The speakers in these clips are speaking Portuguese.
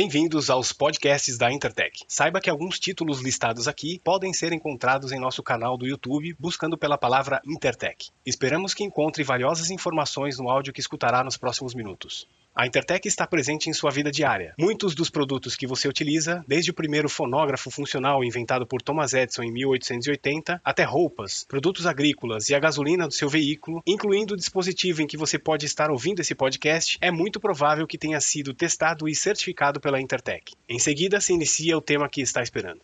Bem-vindos aos podcasts da Intertech. Saiba que alguns títulos listados aqui podem ser encontrados em nosso canal do YouTube buscando pela palavra Intertech. Esperamos que encontre valiosas informações no áudio que escutará nos próximos minutos. A Intertech está presente em sua vida diária. Muitos dos produtos que você utiliza, desde o primeiro fonógrafo funcional inventado por Thomas Edison em 1880, até roupas, produtos agrícolas e a gasolina do seu veículo, incluindo o dispositivo em que você pode estar ouvindo esse podcast, é muito provável que tenha sido testado e certificado pela Intertech. Em seguida, se inicia o tema que está esperando.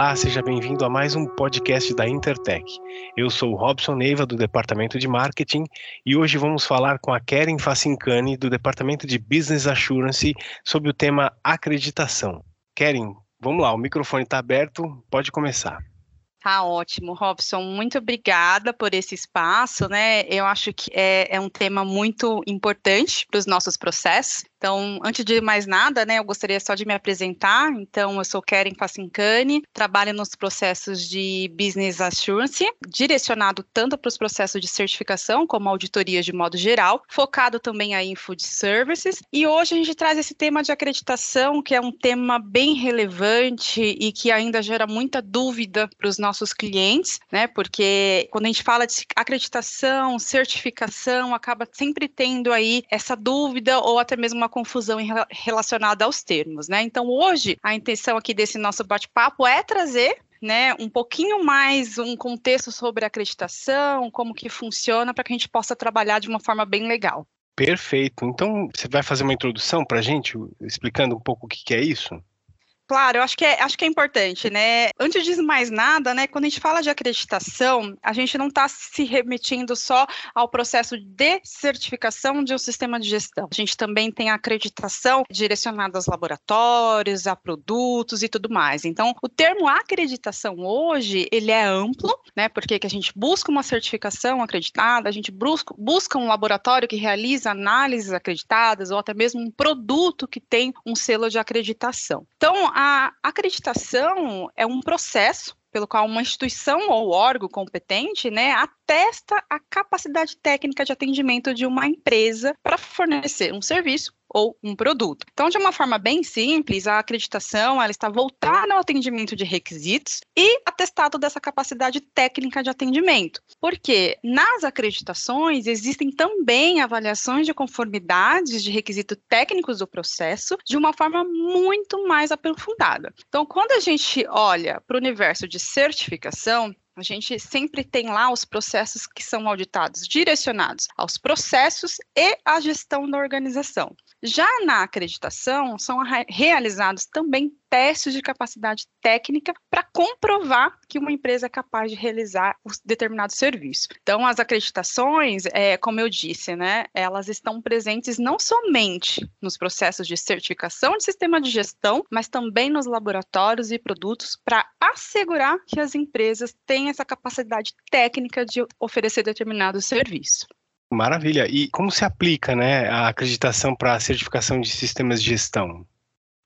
Olá, seja bem-vindo a mais um podcast da Intertech. Eu sou o Robson Neiva, do Departamento de Marketing, e hoje vamos falar com a Keren Facincani, do Departamento de Business Assurance, sobre o tema acreditação. Keren, vamos lá, o microfone está aberto, pode começar. Tá ótimo, Robson. Muito obrigada por esse espaço, né? Eu acho que é, é um tema muito importante para os nossos processos. Então, antes de mais nada, né, eu gostaria só de me apresentar. Então, eu sou Karen Facincani, trabalho nos processos de Business Assurance, direcionado tanto para os processos de certificação como auditoria de modo geral, focado também aí em Food Services. E hoje a gente traz esse tema de acreditação, que é um tema bem relevante e que ainda gera muita dúvida para os nossos clientes, né? Porque quando a gente fala de acreditação, certificação, acaba sempre tendo aí essa dúvida ou até mesmo uma confusão relacionada aos termos, né? Então, hoje, a intenção aqui desse nosso bate-papo é trazer né, um pouquinho mais um contexto sobre acreditação, como que funciona, para que a gente possa trabalhar de uma forma bem legal. Perfeito. Então, você vai fazer uma introdução para a gente, explicando um pouco o que, que é isso? Claro, eu acho que, é, acho que é importante, né? Antes de mais nada, né, quando a gente fala de acreditação, a gente não está se remetindo só ao processo de certificação de um sistema de gestão. A gente também tem a acreditação direcionada aos laboratórios, a produtos e tudo mais. Então, o termo acreditação hoje, ele é amplo, né? Porque que a gente busca uma certificação acreditada, a gente busca, busca um laboratório que realiza análises acreditadas ou até mesmo um produto que tem um selo de acreditação. Então, a acreditação é um processo pelo qual uma instituição ou órgão competente né, atesta a capacidade técnica de atendimento de uma empresa para fornecer um serviço ou um produto. Então, de uma forma bem simples, a acreditação ela está voltada ao atendimento de requisitos e atestado dessa capacidade técnica de atendimento. Porque nas acreditações existem também avaliações de conformidades de requisitos técnicos do processo de uma forma muito mais aprofundada. Então, quando a gente olha para o universo de certificação, a gente sempre tem lá os processos que são auditados, direcionados aos processos e à gestão da organização. Já na acreditação, são realizados também testes de capacidade técnica para comprovar que uma empresa é capaz de realizar um determinado serviço. Então, as acreditações, é, como eu disse, né, elas estão presentes não somente nos processos de certificação de sistema de gestão, mas também nos laboratórios e produtos para assegurar que as empresas têm essa capacidade técnica de oferecer determinado serviço. Maravilha. E como se aplica né, a acreditação para a certificação de sistemas de gestão?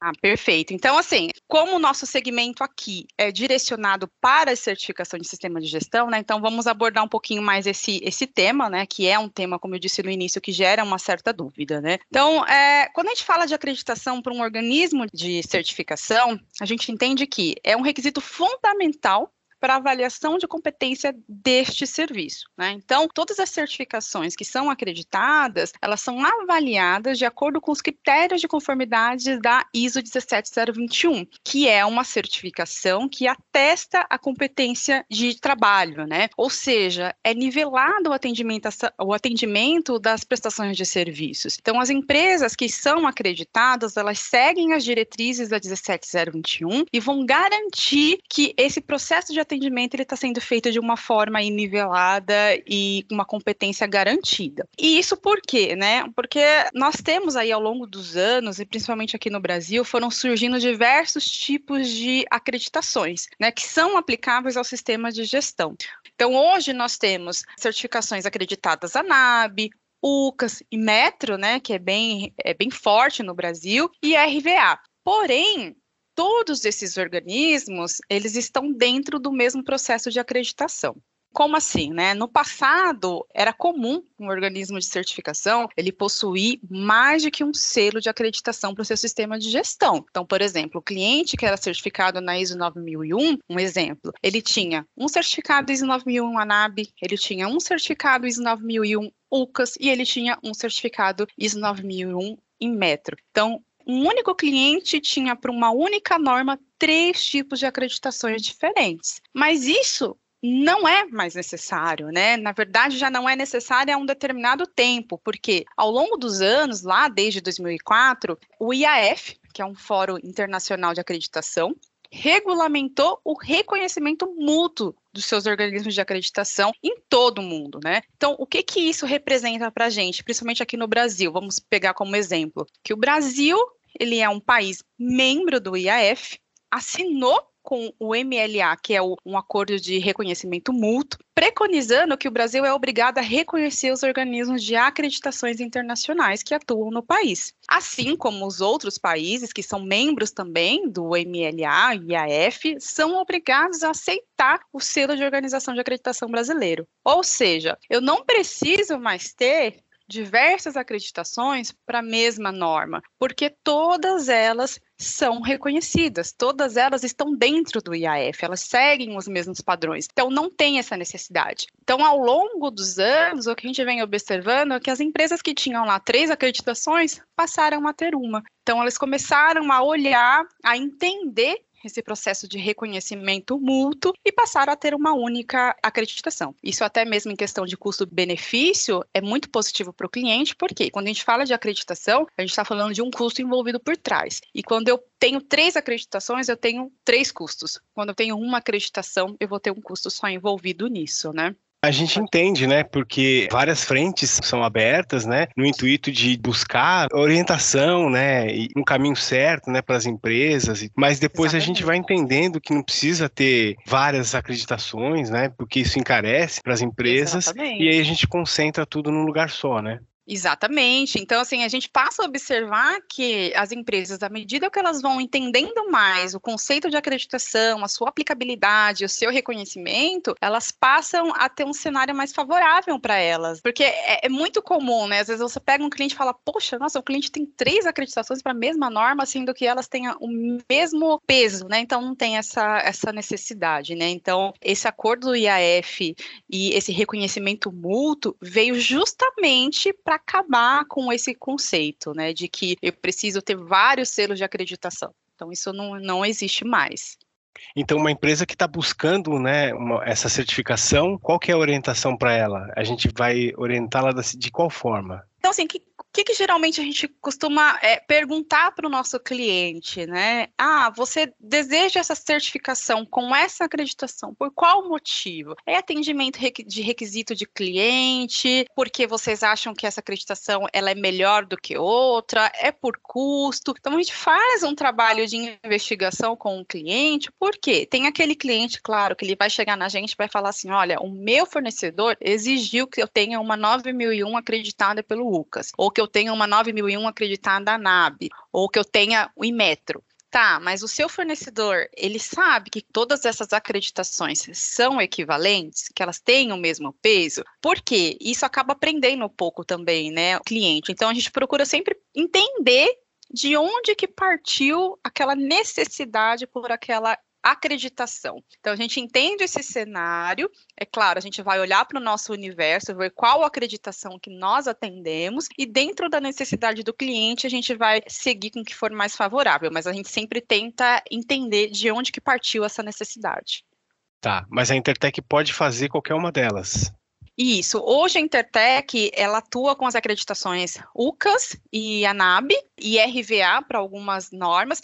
Ah, perfeito. Então, assim, como o nosso segmento aqui é direcionado para a certificação de sistema de gestão, né? Então, vamos abordar um pouquinho mais esse, esse tema, né? Que é um tema, como eu disse no início, que gera uma certa dúvida, né? Então, é, quando a gente fala de acreditação para um organismo de certificação, a gente entende que é um requisito fundamental para avaliação de competência deste serviço. Né? Então, todas as certificações que são acreditadas, elas são avaliadas de acordo com os critérios de conformidade da ISO 17021, que é uma certificação que atesta a competência de trabalho, né? Ou seja, é nivelado o atendimento, o atendimento das prestações de serviços. Então, as empresas que são acreditadas, elas seguem as diretrizes da 17021 e vão garantir que esse processo de atendimento atendimento ele está sendo feito de uma forma nivelada e com uma competência garantida. E isso por quê, né? Porque nós temos aí ao longo dos anos, e principalmente aqui no Brasil, foram surgindo diversos tipos de acreditações, né, que são aplicáveis ao sistema de gestão. Então, hoje nós temos certificações acreditadas ANAB, UCAS e Metro, né, que é bem, é bem forte no Brasil, e RVA. Porém, todos esses organismos, eles estão dentro do mesmo processo de acreditação. Como assim, né? No passado, era comum um organismo de certificação ele possuir mais de que um selo de acreditação para o seu sistema de gestão. Então, por exemplo, o cliente que era certificado na ISO 9001, um exemplo, ele tinha um certificado ISO 9001 ANAB, ele tinha um certificado ISO 9001 UCAS e ele tinha um certificado ISO 9001 em metro. Então, um único cliente tinha para uma única norma três tipos de acreditações diferentes. Mas isso não é mais necessário, né? Na verdade, já não é necessário há um determinado tempo, porque ao longo dos anos, lá desde 2004, o IAF, que é um fórum internacional de acreditação, regulamentou o reconhecimento mútuo dos seus organismos de acreditação em todo o mundo, né? Então, o que que isso representa para a gente, principalmente aqui no Brasil? Vamos pegar como exemplo que o Brasil ele é um país membro do IAF, assinou com o MLA, que é um acordo de reconhecimento mútuo, preconizando que o Brasil é obrigado a reconhecer os organismos de acreditações internacionais que atuam no país. Assim como os outros países que são membros também do MLA e IAF são obrigados a aceitar o selo de organização de acreditação brasileiro. Ou seja, eu não preciso mais ter diversas acreditações para a mesma norma, porque todas elas são reconhecidas, todas elas estão dentro do IAF, elas seguem os mesmos padrões, então não tem essa necessidade. Então, ao longo dos anos, o que a gente vem observando é que as empresas que tinham lá três acreditações passaram a ter uma. Então, elas começaram a olhar, a entender esse processo de reconhecimento mútuo e passaram a ter uma única acreditação. Isso até mesmo em questão de custo-benefício é muito positivo para o cliente, porque quando a gente fala de acreditação, a gente está falando de um custo envolvido por trás. E quando eu tenho três acreditações, eu tenho três custos. Quando eu tenho uma acreditação, eu vou ter um custo só envolvido nisso, né? A gente entende, né? Porque várias frentes são abertas, né? No intuito de buscar orientação, né? E um caminho certo, né? Para as empresas. Mas depois Exatamente. a gente vai entendendo que não precisa ter várias acreditações, né? Porque isso encarece para as empresas. Exatamente. E aí a gente concentra tudo num lugar só, né? Exatamente. Então, assim, a gente passa a observar que as empresas, à medida que elas vão entendendo mais o conceito de acreditação, a sua aplicabilidade, o seu reconhecimento, elas passam a ter um cenário mais favorável para elas. Porque é, é, muito comum, né? Às vezes você pega um cliente e fala, poxa, nossa, o cliente tem três acreditações para a mesma norma, sendo que elas tenham o mesmo peso, né? Então não tem essa, essa necessidade, né? Então, esse acordo do IAF e esse reconhecimento mútuo veio justamente para acabar com esse conceito, né, de que eu preciso ter vários selos de acreditação. Então, isso não, não existe mais. Então, uma empresa que está buscando né, uma, essa certificação, qual que é a orientação para ela? A gente vai orientá-la de qual forma? Então, assim, que, que, que geralmente a gente costuma é, perguntar para o nosso cliente, né? Ah, você deseja essa certificação com essa acreditação, por qual motivo? É atendimento de requisito de cliente, porque vocês acham que essa acreditação ela é melhor do que outra, é por custo. Então a gente faz um trabalho de investigação com o cliente, porque tem aquele cliente, claro, que ele vai chegar na gente e vai falar assim: olha, o meu fornecedor exigiu que eu tenha uma 9001 acreditada pelo UCAS, ou que eu tenha uma 9001 acreditada na NAB, ou que eu tenha o Inmetro. Tá, mas o seu fornecedor, ele sabe que todas essas acreditações são equivalentes, que elas têm o mesmo peso? Por quê? Isso acaba aprendendo um pouco também, né, o cliente. Então a gente procura sempre entender de onde que partiu aquela necessidade por aquela acreditação. Então, a gente entende esse cenário, é claro, a gente vai olhar para o nosso universo, ver qual acreditação que nós atendemos, e dentro da necessidade do cliente, a gente vai seguir com o que for mais favorável, mas a gente sempre tenta entender de onde que partiu essa necessidade. Tá, mas a Intertech pode fazer qualquer uma delas. Isso. Hoje a Intertech ela atua com as acreditações UCAS e ANAB e RVA para algumas normas.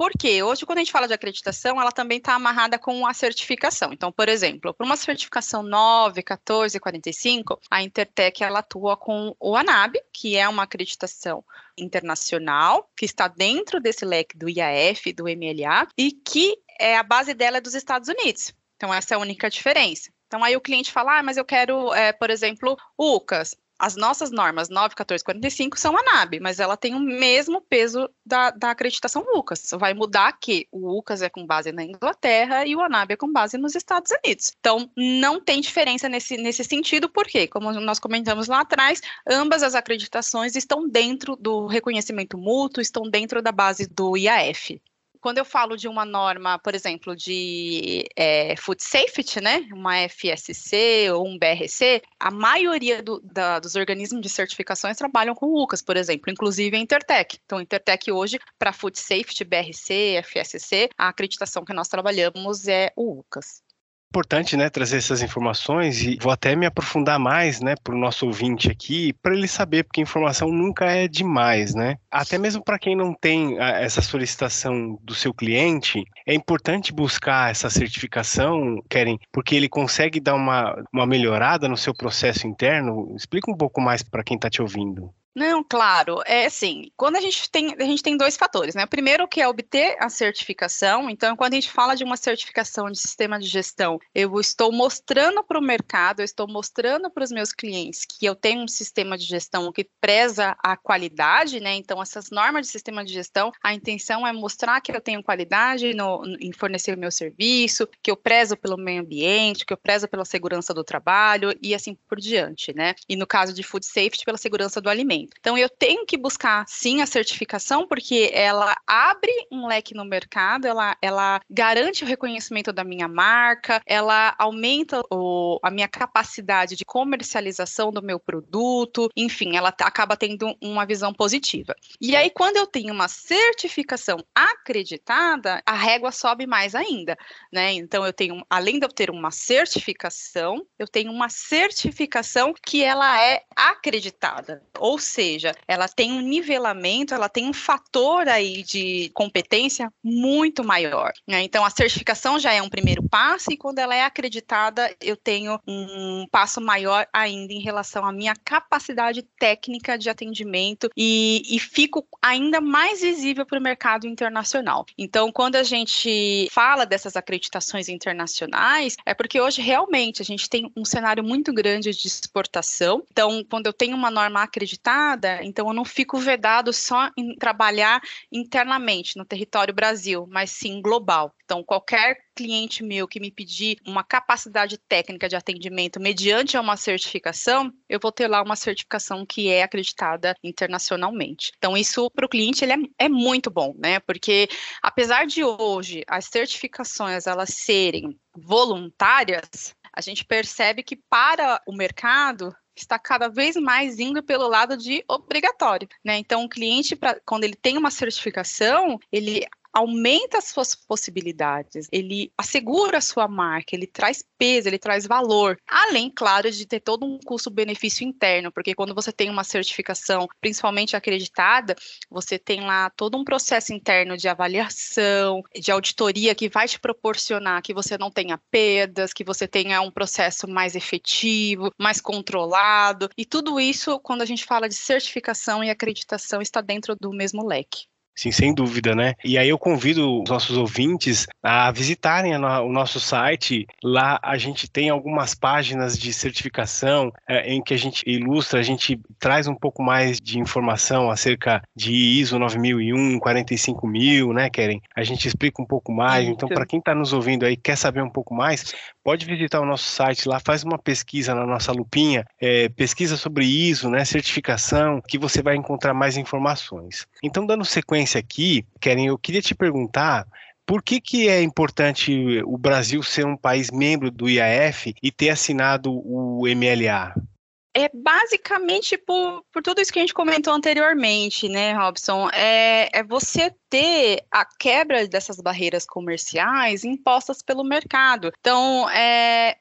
Porque hoje, quando a gente fala de acreditação, ela também está amarrada com a certificação. Então, por exemplo, para uma certificação 9, 14, 45, a Intertech ela atua com o ANAB, que é uma acreditação internacional, que está dentro desse leque do IAF, do MLA, e que é, a base dela é dos Estados Unidos. Então, essa é a única diferença. Então, aí o cliente fala, ah, mas eu quero, é, por exemplo, UCAS. As nossas normas 9, 14, 45 são ANAB, mas ela tem o mesmo peso da, da acreditação UCAS. Vai mudar que o UCAS é com base na Inglaterra e o ANAB é com base nos Estados Unidos. Então, não tem diferença nesse, nesse sentido, porque, como nós comentamos lá atrás, ambas as acreditações estão dentro do reconhecimento mútuo, estão dentro da base do IAF quando eu falo de uma norma, por exemplo, de é, food safety, né, uma FSC ou um BRC, a maioria do, da, dos organismos de certificações trabalham com o UCAS, por exemplo, inclusive a Intertech. Então, a Intertech hoje, para food safety, BRC, FSC, a acreditação que nós trabalhamos é o UCAS importante, né, trazer essas informações e vou até me aprofundar mais, né, para o nosso ouvinte aqui, para ele saber, porque informação nunca é demais, né? Até mesmo para quem não tem essa solicitação do seu cliente, é importante buscar essa certificação, Keren, porque ele consegue dar uma, uma melhorada no seu processo interno. Explica um pouco mais para quem está te ouvindo. Não, claro, é assim, quando a gente tem, a gente tem dois fatores, né? O primeiro que é obter a certificação, então quando a gente fala de uma certificação de sistema de gestão, eu estou mostrando para o mercado, eu estou mostrando para os meus clientes que eu tenho um sistema de gestão que preza a qualidade, né? Então essas normas de sistema de gestão, a intenção é mostrar que eu tenho qualidade no, em fornecer meu serviço, que eu prezo pelo meio ambiente, que eu prezo pela segurança do trabalho e assim por diante, né? E no caso de food safety, pela segurança do alimento. Então, eu tenho que buscar, sim, a certificação, porque ela abre um leque no mercado, ela, ela garante o reconhecimento da minha marca, ela aumenta o, a minha capacidade de comercialização do meu produto, enfim, ela acaba tendo uma visão positiva. E aí, quando eu tenho uma certificação acreditada, a régua sobe mais ainda, né? Então, eu tenho, além de eu ter uma certificação, eu tenho uma certificação que ela é acreditada, ou seja, ela tem um nivelamento, ela tem um fator aí de competência muito maior. Né? Então, a certificação já é um primeiro passo, e quando ela é acreditada, eu tenho um passo maior ainda em relação à minha capacidade técnica de atendimento e, e fico ainda mais visível para o mercado internacional. Então, quando a gente fala dessas acreditações internacionais, é porque hoje realmente a gente tem um cenário muito grande de exportação. Então, quando eu tenho uma norma acreditada, então eu não fico vedado só em trabalhar internamente no território Brasil, mas sim global. Então, qualquer cliente meu que me pedir uma capacidade técnica de atendimento mediante uma certificação, eu vou ter lá uma certificação que é acreditada internacionalmente. Então, isso para o cliente ele é, é muito bom, né? Porque apesar de hoje as certificações elas serem voluntárias, a gente percebe que para o mercado está cada vez mais indo pelo lado de obrigatório, né? Então, o cliente, pra, quando ele tem uma certificação, ele aumenta as suas possibilidades, ele assegura a sua marca, ele traz peso, ele traz valor. Além, claro, de ter todo um custo-benefício interno, porque quando você tem uma certificação, principalmente acreditada, você tem lá todo um processo interno de avaliação, de auditoria que vai te proporcionar que você não tenha perdas, que você tenha um processo mais efetivo, mais controlado. E tudo isso, quando a gente fala de certificação e acreditação, está dentro do mesmo leque. Sim, sem dúvida, né? E aí eu convido os nossos ouvintes a visitarem o nosso site. Lá a gente tem algumas páginas de certificação é, em que a gente ilustra, a gente traz um pouco mais de informação acerca de ISO 9001, 45000, né, Keren? A gente explica um pouco mais. Então, para quem está nos ouvindo aí, quer saber um pouco mais, pode visitar o nosso site lá, faz uma pesquisa na nossa lupinha, é, pesquisa sobre ISO, né, certificação, que você vai encontrar mais informações. Então, dando sequência sequência aqui, Keren, eu queria te perguntar por que, que é importante o Brasil ser um país membro do IAF e ter assinado o MLA? É basicamente por, por tudo isso que a gente comentou anteriormente, né, Robson? É, é você ter a quebra dessas barreiras comerciais impostas pelo mercado. Então, é,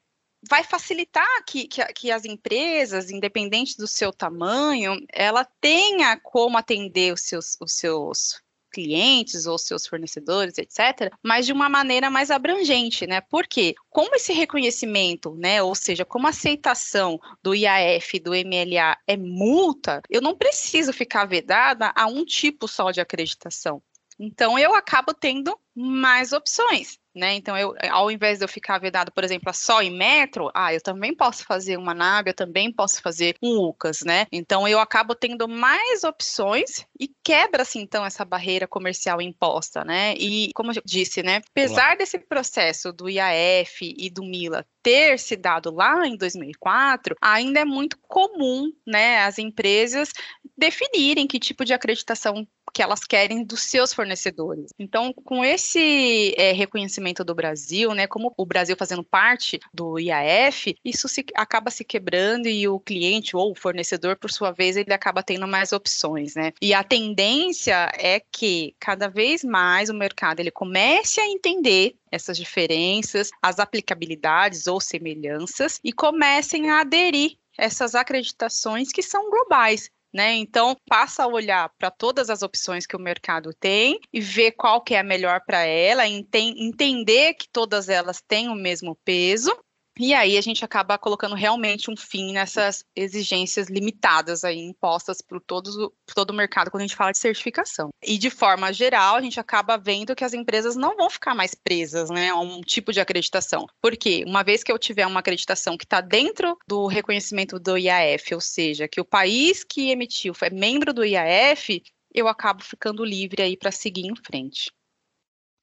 vai facilitar que, que, que, as empresas, independente do seu tamanho, ela tenha como atender os seus, os seus clientes ou seus fornecedores, etc., mas de uma maneira mais abrangente, né? Porque como esse reconhecimento, né, ou seja, como a aceitação do IAF, do MLA é multa, eu não preciso ficar vedada a um tipo só de acreditação. Então eu acabo tendo mais opções. Né? Então, eu, ao invés de eu ficar vedado, por exemplo, a só em metro, ah, eu também posso fazer uma NAB, eu também posso fazer um UCAS, né? Então, eu acabo tendo mais opções e quebra-se, então, essa barreira comercial imposta, né? E, como eu disse, né, apesar desse processo do IAF e do MILA ter se dado lá em 2004, ainda é muito comum, né, as empresas definirem que tipo de acreditação que elas querem dos seus fornecedores. Então, com esse é, reconhecimento do Brasil, né, como o Brasil fazendo parte do IAF, isso se, acaba se quebrando e o cliente ou o fornecedor, por sua vez, ele acaba tendo mais opções, né? E a tendência é que cada vez mais o mercado ele comece a entender essas diferenças, as aplicabilidades ou semelhanças e comecem a aderir essas acreditações que são globais. Né? Então, passa a olhar para todas as opções que o mercado tem e ver qual que é a melhor para ela, enten entender que todas elas têm o mesmo peso e aí a gente acaba colocando realmente um fim nessas exigências limitadas aí impostas por, todos, por todo o mercado quando a gente fala de certificação. E de forma geral, a gente acaba vendo que as empresas não vão ficar mais presas né, a um tipo de acreditação. Porque uma vez que eu tiver uma acreditação que está dentro do reconhecimento do IAF, ou seja, que o país que emitiu é membro do IAF, eu acabo ficando livre aí para seguir em frente.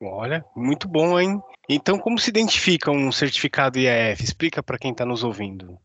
Olha, muito bom, hein? Então, como se identifica um certificado IAF? Explica para quem está nos ouvindo.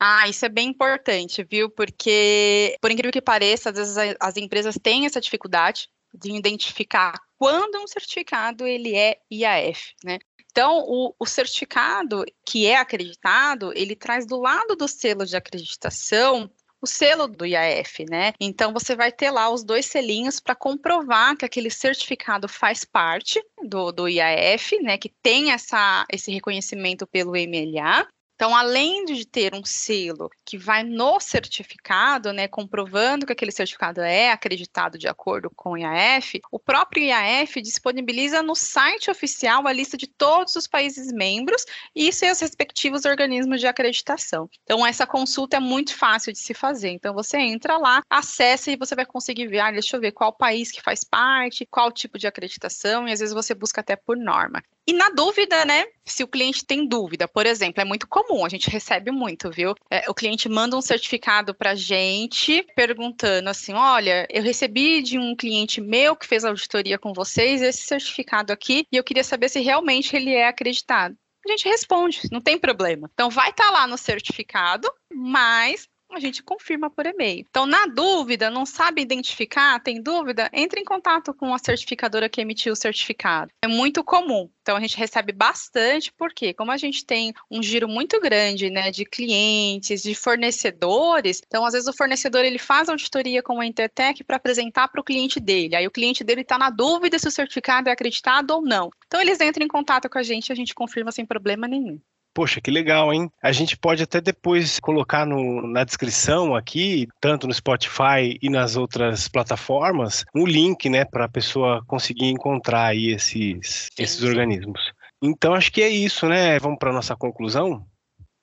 Ah, isso é bem importante, viu? Porque, por incrível que pareça, às vezes as empresas têm essa dificuldade de identificar quando um certificado ele é IAF, né? Então, o, o, certificado que é acreditado, ele traz do lado do selo de acreditação o selo do IAF, né? Então você vai ter lá os dois selinhos para comprovar que aquele certificado faz parte do, do IAF, né? Que tem essa, esse reconhecimento pelo MLA. Então, além de ter um selo que vai no certificado, né, comprovando que aquele certificado é acreditado de acordo com o IAF, o próprio IAF disponibiliza no site oficial a lista de todos os países membros e seus respectivos organismos de acreditação. Então, essa consulta é muito fácil de se fazer. Então, você entra lá, acessa e você vai conseguir ver, ah, deixa eu ver qual país que faz parte, qual tipo de acreditação, e às vezes você busca até por norma. E na dúvida, né? Se o cliente tem dúvida, por exemplo, é muito comum, a gente recebe muito, viu? É, o cliente manda um certificado para gente perguntando assim: olha, eu recebi de um cliente meu que fez auditoria com vocês esse certificado aqui e eu queria saber se realmente ele é acreditado. A gente responde, não tem problema. Então, vai estar tá lá no certificado, mas a gente confirma por e-mail. Então, na dúvida, não sabe identificar, tem dúvida, entre em contato com a certificadora que emitiu o certificado. É muito comum. Então, a gente recebe bastante, porque como a gente tem um giro muito grande, né, de clientes, de fornecedores, então, às vezes, o fornecedor, ele faz auditoria com a Intertech para apresentar para o cliente dele. Aí, o cliente dele está na dúvida se o certificado é acreditado ou não. Então, eles entram em contato com a gente a gente confirma sem problema nenhum. Poxa, que legal, hein? A gente pode até depois colocar no, na descrição aqui, tanto no Spotify e nas outras plataformas, um link, né, para a pessoa conseguir encontrar aí esses, esses organismos. Então acho que é isso, né? Vamos para nossa conclusão.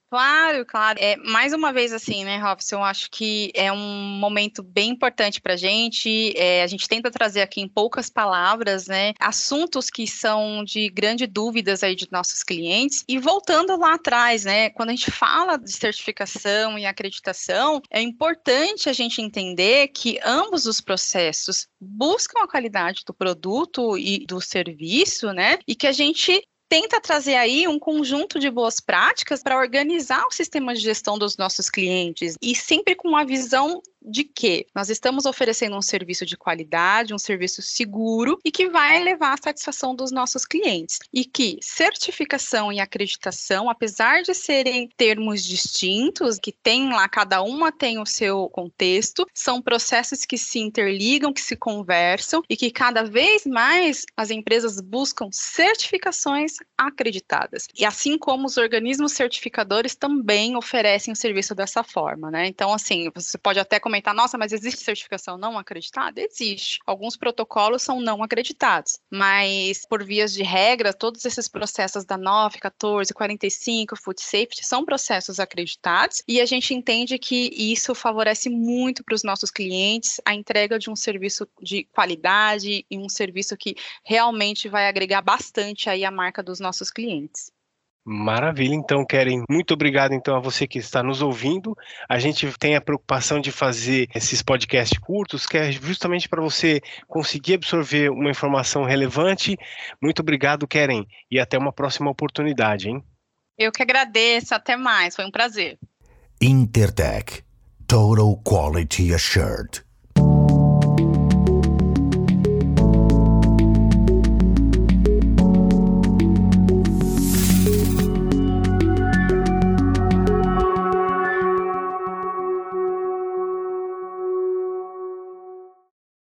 Claro, claro. É, mais uma vez, assim, né, Robson, eu acho que é um momento bem importante para a gente. É, a gente tenta trazer aqui em poucas palavras, né, assuntos que são de grande dúvidas aí de nossos clientes. E voltando lá atrás, né, quando a gente fala de certificação e acreditação, é importante a gente entender que ambos os processos buscam a qualidade do produto e do serviço, né, e que a gente tenta trazer aí um conjunto de boas práticas para organizar o sistema de gestão dos nossos clientes e sempre com a visão de que nós estamos oferecendo um serviço de qualidade, um serviço seguro e que vai levar à satisfação dos nossos clientes. E que certificação e acreditação, apesar de serem termos distintos, que tem lá, cada uma tem o seu contexto, são processos que se interligam, que se conversam e que cada vez mais as empresas buscam certificações acreditadas. E assim como os organismos certificadores também oferecem o serviço dessa forma, né? Então, assim, você pode até começar comentar, nossa, mas existe certificação não acreditada? Existe. Alguns protocolos são não acreditados, mas por vias de regra, todos esses processos da 9, 14, 45, Food Safety são processos acreditados e a gente entende que isso favorece muito para os nossos clientes a entrega de um serviço de qualidade e um serviço que realmente vai agregar bastante aí a marca dos nossos clientes. Maravilha, então, Keren, muito obrigado então a você que está nos ouvindo. A gente tem a preocupação de fazer esses podcasts curtos, que é justamente para você conseguir absorver uma informação relevante. Muito obrigado, Keren, e até uma próxima oportunidade, hein? Eu que agradeço, até mais, foi um prazer. Intertech, Total Quality Assured.